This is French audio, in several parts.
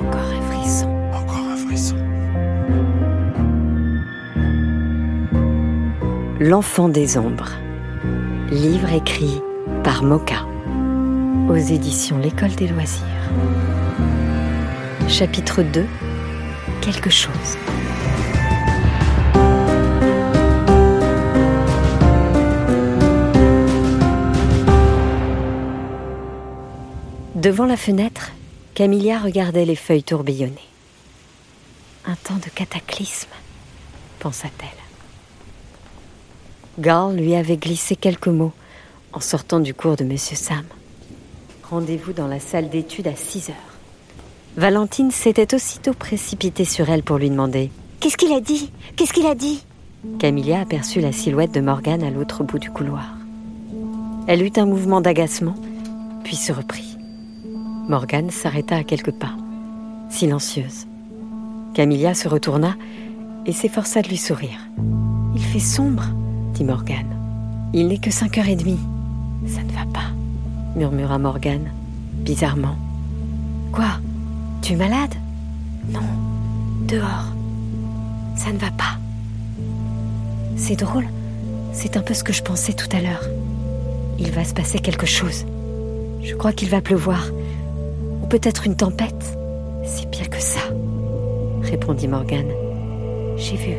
Encore un frisson. Encore un frisson. L'enfant des ombres. Livre écrit par Moka. Aux éditions L'École des loisirs. Chapitre 2. Quelque chose. Devant la fenêtre, Camilla regardait les feuilles tourbillonner. Un temps de cataclysme, pensa-t-elle. Garl lui avait glissé quelques mots en sortant du cours de Monsieur Sam. Rendez-vous dans la salle d'études à 6 heures. Valentine s'était aussitôt précipitée sur elle pour lui demander Qu'est-ce qu'il a dit? Qu'est-ce qu'il a dit? Camilla aperçut la silhouette de Morgane à l'autre bout du couloir. Elle eut un mouvement d'agacement, puis se reprit. Morgane s'arrêta à quelques pas, silencieuse. Camilla se retourna et s'efforça de lui sourire. Il fait sombre, dit Morgane. Il n'est que cinq heures et demie. Ça ne va pas, murmura Morgane, bizarrement. Quoi? Tu es malade? Non, dehors. Ça ne va pas. C'est drôle, c'est un peu ce que je pensais tout à l'heure. Il va se passer quelque chose. Je crois qu'il va pleuvoir. Peut-être une tempête. C'est pire que ça, répondit Morgane. J'ai vu.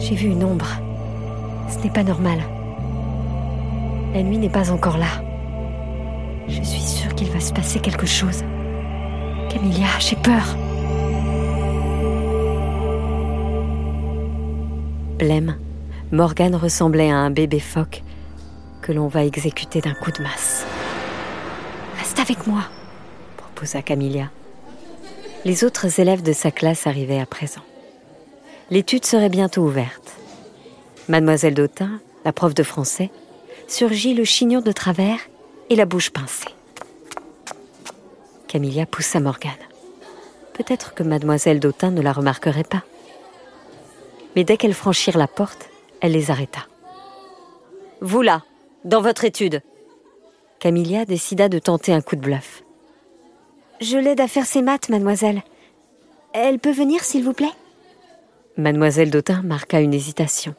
J'ai vu une ombre. Ce n'est pas normal. La nuit n'est pas encore là. Je suis sûre qu'il va se passer quelque chose. Camilla, j'ai peur. Blême, Morgane ressemblait à un bébé phoque que l'on va exécuter d'un coup de masse. Reste avec moi, proposa Camilla. Les autres élèves de sa classe arrivaient à présent. L'étude serait bientôt ouverte. Mademoiselle Dautin, la prof de français, surgit le chignon de travers et la bouche pincée. Camilla poussa Morgane. Peut-être que mademoiselle Dautin ne la remarquerait pas. Mais dès qu'elles franchirent la porte, elle les arrêta. Vous là, dans votre étude. Camilla décida de tenter un coup de bluff. Je l'aide à faire ses maths, mademoiselle. Elle peut venir, s'il vous plaît? Mademoiselle Dautin marqua une hésitation.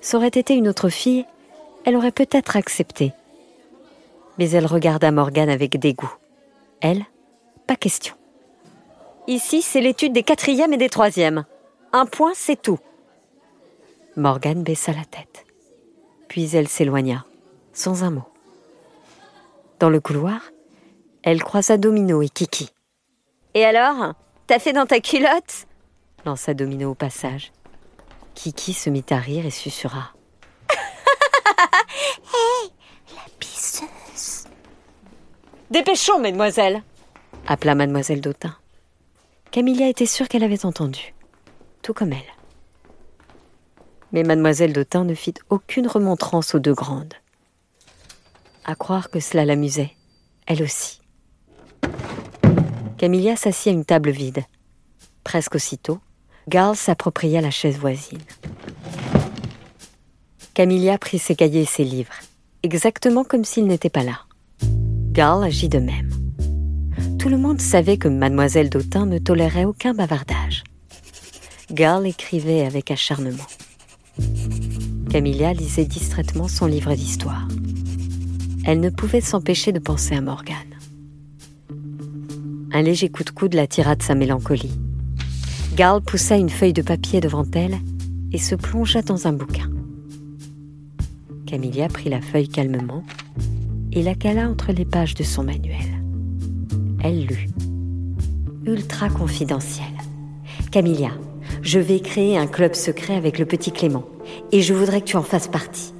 Ça aurait été une autre fille, elle aurait peut-être accepté. Mais elle regarda Morgane avec dégoût. Elle, pas question. Ici, c'est l'étude des quatrièmes et des troisièmes. Un point, c'est tout. Morgane baissa la tête. Puis elle s'éloigna, sans un mot. Dans le couloir, elle croisa Domino et Kiki. Et alors T'as fait dans ta culotte? lança Domino au passage. Kiki se mit à rire et susurra. Hé, la pisseuse Dépêchons, mesdemoiselles appela mademoiselle Dautin. Camilla était sûre qu'elle avait entendu, tout comme elle. Mais mademoiselle Dautin ne fit aucune remontrance aux deux grandes. À croire que cela l'amusait, elle aussi. Camilla s'assit à une table vide. Presque aussitôt, Garl s'appropria la chaise voisine. Camilla prit ses cahiers et ses livres, exactement comme s'il n'était pas là. Garl agit de même. Tout le monde savait que mademoiselle Dautin ne tolérait aucun bavardage. Garl écrivait avec acharnement. Camilla lisait distraitement son livre d'histoire. Elle ne pouvait s'empêcher de penser à Morgane. Un léger coup de coude la tira de sa mélancolie. Garl poussa une feuille de papier devant elle et se plongea dans un bouquin. Camilla prit la feuille calmement et la cala entre les pages de son manuel. Elle lut. Ultra confidentiel. Camilla, je vais créer un club secret avec le petit Clément et je voudrais que tu en fasses partie.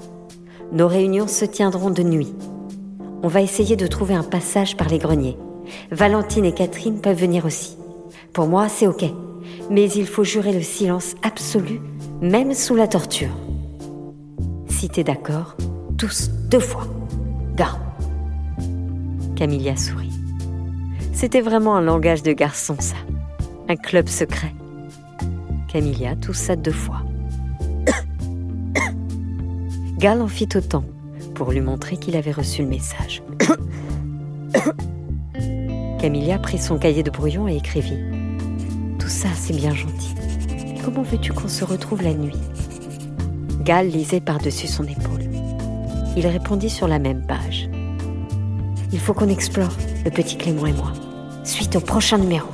Nos réunions se tiendront de nuit. On va essayer de trouver un passage par les greniers. Valentine et Catherine peuvent venir aussi. Pour moi, c'est OK. Mais il faut jurer le silence absolu, même sous la torture. Si t'es d'accord, tous deux fois. Gars. Camilla sourit. C'était vraiment un langage de garçon, ça. Un club secret. Camilla toussa deux fois. Gal en fit autant pour lui montrer qu'il avait reçu le message. Camilla prit son cahier de brouillon et écrivit Tout ça, c'est bien gentil. Comment veux-tu qu'on se retrouve la nuit? Gal lisait par-dessus son épaule. Il répondit sur la même page. Il faut qu'on explore, le petit Clément et moi. Suite au prochain numéro.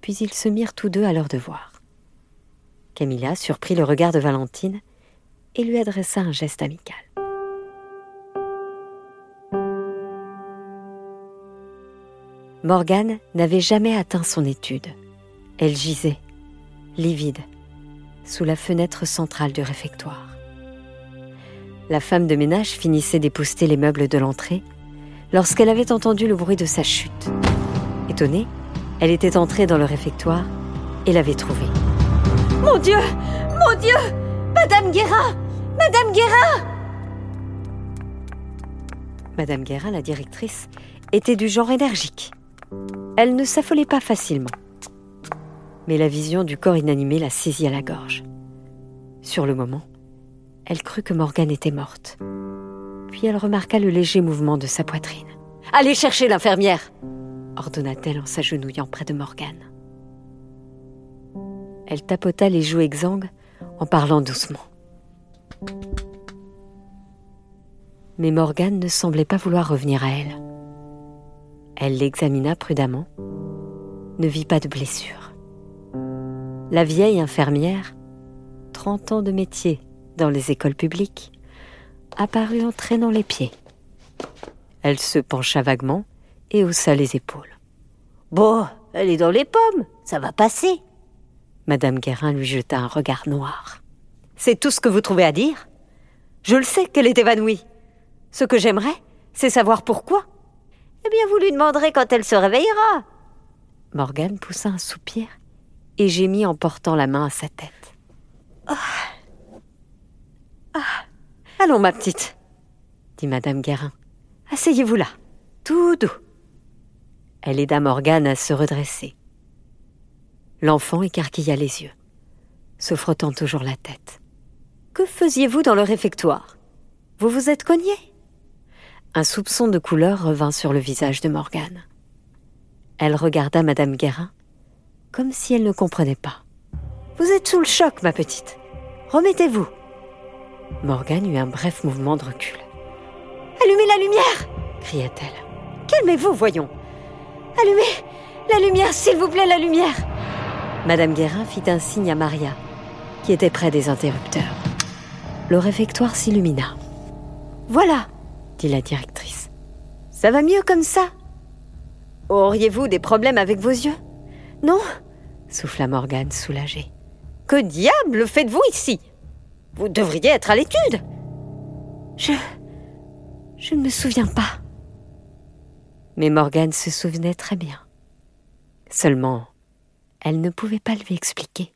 Puis ils se mirent tous deux à leur devoir. Camilla surprit le regard de Valentine et lui adressa un geste amical. Morgane n'avait jamais atteint son étude. Elle gisait, livide, sous la fenêtre centrale du réfectoire. La femme de ménage finissait d'épousseter les meubles de l'entrée lorsqu'elle avait entendu le bruit de sa chute. Étonnée, elle était entrée dans le réfectoire et l'avait trouvé. Mon Dieu Mon Dieu Madame Guérin Madame Guérin Madame Guérin, la directrice, était du genre énergique. Elle ne s'affolait pas facilement. Mais la vision du corps inanimé la saisit à la gorge. Sur le moment, elle crut que Morgane était morte. Puis elle remarqua le léger mouvement de sa poitrine. Allez chercher l'infirmière ordonna-t-elle en s'agenouillant près de Morgane. Elle tapota les joues exsangues en parlant doucement. Mais Morgane ne semblait pas vouloir revenir à elle. Elle l'examina prudemment, ne vit pas de blessure. La vieille infirmière, trente ans de métier dans les écoles publiques, apparut en traînant les pieds. Elle se pencha vaguement et haussa les épaules. Bon, elle est dans les pommes, ça va passer. Madame Guérin lui jeta un regard noir. C'est tout ce que vous trouvez à dire? Je le sais qu'elle est évanouie. Ce que j'aimerais, c'est savoir pourquoi. Eh bien, vous lui demanderez quand elle se réveillera. Morgane poussa un soupir et gémit en portant la main à sa tête. Ah. ah. Allons, ma petite, dit Madame Guérin. Asseyez-vous là, tout doux. Elle aida Morgane à se redresser. L'enfant écarquilla les yeux, se frottant toujours la tête. Que faisiez-vous dans le réfectoire? Vous vous êtes cogné? Un soupçon de couleur revint sur le visage de Morgane. Elle regarda Madame Guérin comme si elle ne comprenait pas. Vous êtes sous le choc, ma petite. Remettez-vous. Morgane eut un bref mouvement de recul. Allumez la lumière cria-t-elle. Calmez-vous, voyons. Allumez la lumière, s'il vous plaît, la lumière. Madame Guérin fit un signe à Maria, qui était près des interrupteurs. Le réfectoire s'illumina. Voilà, dit la directrice. Ça va mieux comme ça? Auriez-vous des problèmes avec vos yeux? Non, souffla Morgane soulagée. Que diable faites-vous ici? Vous devriez être à l'étude. Je. Je ne me souviens pas. Mais Morgane se souvenait très bien. Seulement, elle ne pouvait pas lui expliquer.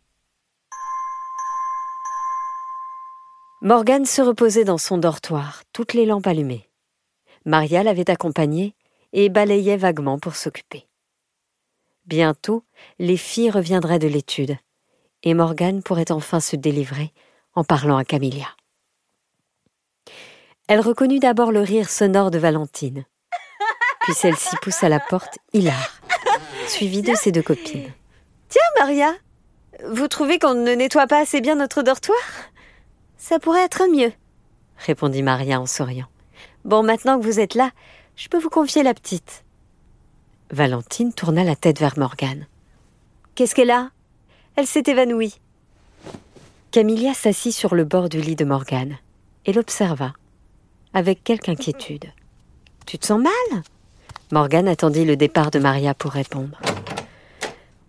Morgane se reposait dans son dortoir, toutes les lampes allumées. Maria l'avait accompagnée et balayait vaguement pour s'occuper. Bientôt, les filles reviendraient de l'étude, et Morgane pourrait enfin se délivrer en parlant à Camilla. Elle reconnut d'abord le rire sonore de Valentine, puis celle-ci poussa la porte, hilar, suivie de ses deux copines. Tiens, Maria, vous trouvez qu'on ne nettoie pas assez bien notre dortoir? Ça pourrait être mieux, répondit Maria en souriant. Bon, maintenant que vous êtes là, je peux vous confier la petite. Valentine tourna la tête vers Morgane. Qu'est-ce qu'elle a? Elle s'est évanouie. Camilla s'assit sur le bord du lit de Morgane et l'observa, avec quelque inquiétude. Tu te sens mal? Morgane attendit le départ de Maria pour répondre.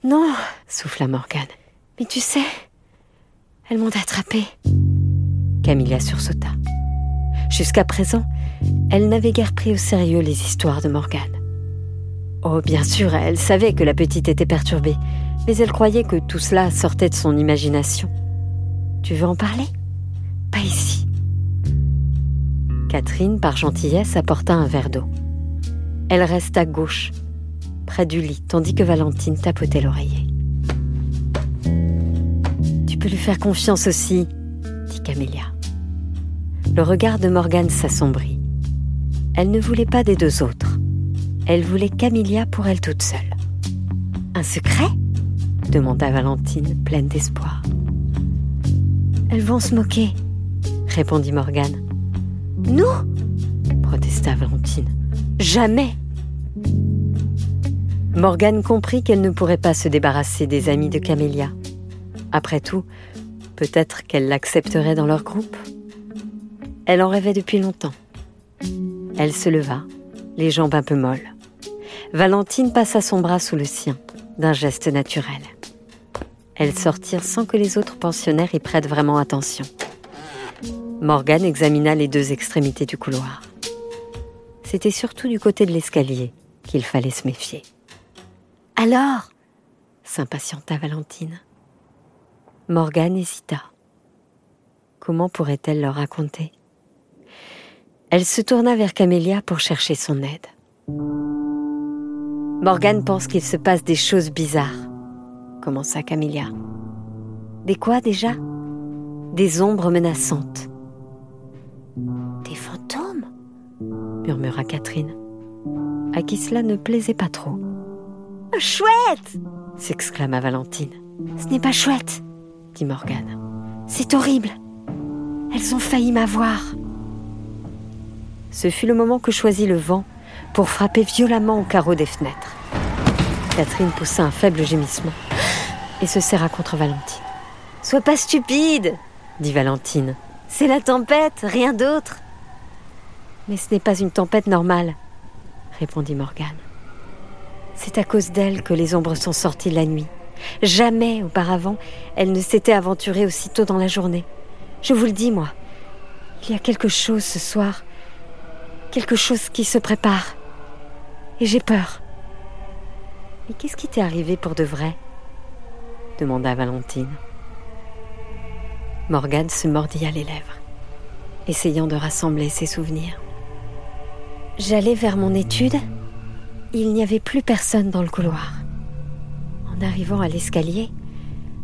Non, souffla Morgane. Mais tu sais, elles m'ont attrapée. Camilla sursauta. Jusqu'à présent, elle n'avait guère pris au sérieux les histoires de Morgane. Oh, bien sûr, elle savait que la petite était perturbée, mais elle croyait que tout cela sortait de son imagination. Tu veux en parler? Pas ici. Catherine, par gentillesse, apporta un verre d'eau. Elle resta gauche, près du lit, tandis que Valentine tapotait l'oreiller. Tu peux lui faire confiance aussi, dit Camélia. Le regard de Morgane s'assombrit. Elle ne voulait pas des deux autres. Elle voulait Camilla pour elle toute seule. Un secret? demanda Valentine, pleine d'espoir. Elles vont se moquer, répondit Morgane. Nous? protesta Valentine. Jamais Morgane comprit qu'elle ne pourrait pas se débarrasser des amis de Camélia. Après tout, peut-être qu'elle l'accepterait dans leur groupe? Elle en rêvait depuis longtemps. Elle se leva, les jambes un peu molles. Valentine passa son bras sous le sien, d'un geste naturel. Elles sortirent sans que les autres pensionnaires y prêtent vraiment attention. Morgane examina les deux extrémités du couloir. C'était surtout du côté de l'escalier qu'il fallait se méfier. Alors? s'impatienta Valentine. Morgane hésita. Comment pourrait-elle leur raconter? Elle se tourna vers Camélia pour chercher son aide. Morgane pense qu'il se passe des choses bizarres, commença Camélia. Des quoi déjà? Des ombres menaçantes. Des fantômes? murmura Catherine, à qui cela ne plaisait pas trop. Chouette s'exclama Valentine. Ce n'est pas chouette, dit Morgane. C'est horrible. Elles ont failli m'avoir. Ce fut le moment que choisit le vent pour frapper violemment au carreau des fenêtres. Catherine poussa un faible gémissement et se serra contre Valentine. Sois pas stupide, dit Valentine. C'est la tempête, rien d'autre. Mais ce n'est pas une tempête normale, répondit Morgane. C'est à cause d'elle que les ombres sont sorties la nuit. Jamais auparavant elle ne s'était aventurée aussitôt dans la journée. Je vous le dis, moi, il y a quelque chose ce soir, quelque chose qui se prépare. Et j'ai peur. Mais qu'est-ce qui t'est arrivé pour de vrai? demanda Valentine. Morgane se mordilla les lèvres, essayant de rassembler ses souvenirs. J'allais vers mon étude il n'y avait plus personne dans le couloir. En arrivant à l'escalier,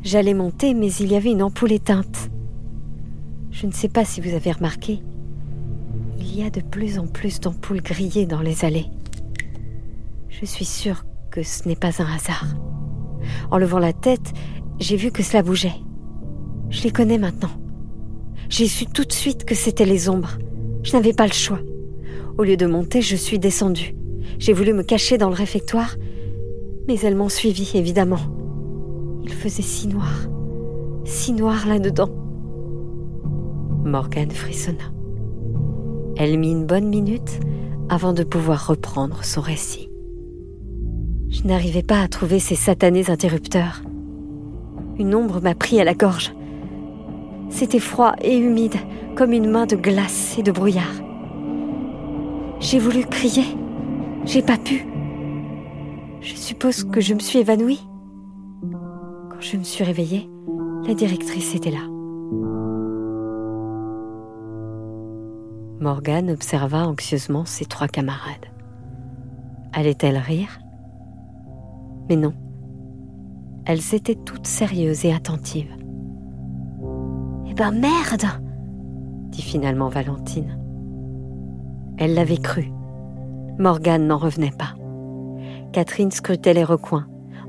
j'allais monter, mais il y avait une ampoule éteinte. Je ne sais pas si vous avez remarqué, il y a de plus en plus d'ampoules grillées dans les allées. Je suis sûre que ce n'est pas un hasard. En levant la tête, j'ai vu que cela bougeait. Je les connais maintenant. J'ai su tout de suite que c'étaient les ombres. Je n'avais pas le choix. Au lieu de monter, je suis descendue. J'ai voulu me cacher dans le réfectoire, mais elles m'ont suivi, évidemment. Il faisait si noir, si noir là-dedans. Morgane frissonna. Elle mit une bonne minute avant de pouvoir reprendre son récit. Je n'arrivais pas à trouver ces satanés interrupteurs. Une ombre m'a pris à la gorge. C'était froid et humide, comme une main de glace et de brouillard. J'ai voulu crier, j'ai pas pu. Je suppose que je me suis évanouie. Quand je me suis réveillée, la directrice était là. Morgane observa anxieusement ses trois camarades. Allait-elle rire? Mais non. Elles étaient toutes sérieuses et attentives. Eh ben merde dit finalement Valentine. Elle l'avait cru. Morgane n'en revenait pas. Catherine scrutait les recoins,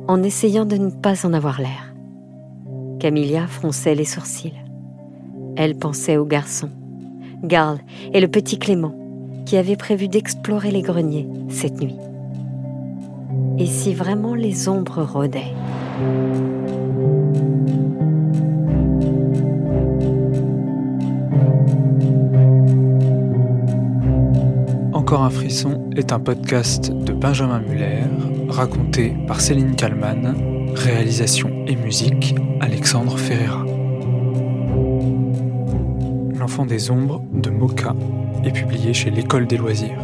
en essayant de ne pas en avoir l'air. Camilla fronçait les sourcils. Elle pensait au garçon, Garl et le petit Clément, qui avaient prévu d'explorer les greniers cette nuit. Et si vraiment les ombres rôdaient Encore un frisson est un podcast de Benjamin Muller, raconté par Céline Kallmann, réalisation et musique Alexandre Ferreira. Des ombres de Moka est publié chez l'École des loisirs.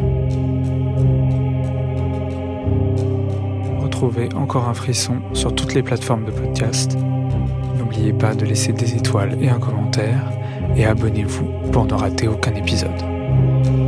Retrouvez Encore un frisson sur toutes les plateformes de podcast. N'oubliez pas de laisser des étoiles et un commentaire et abonnez-vous pour ne rater aucun épisode.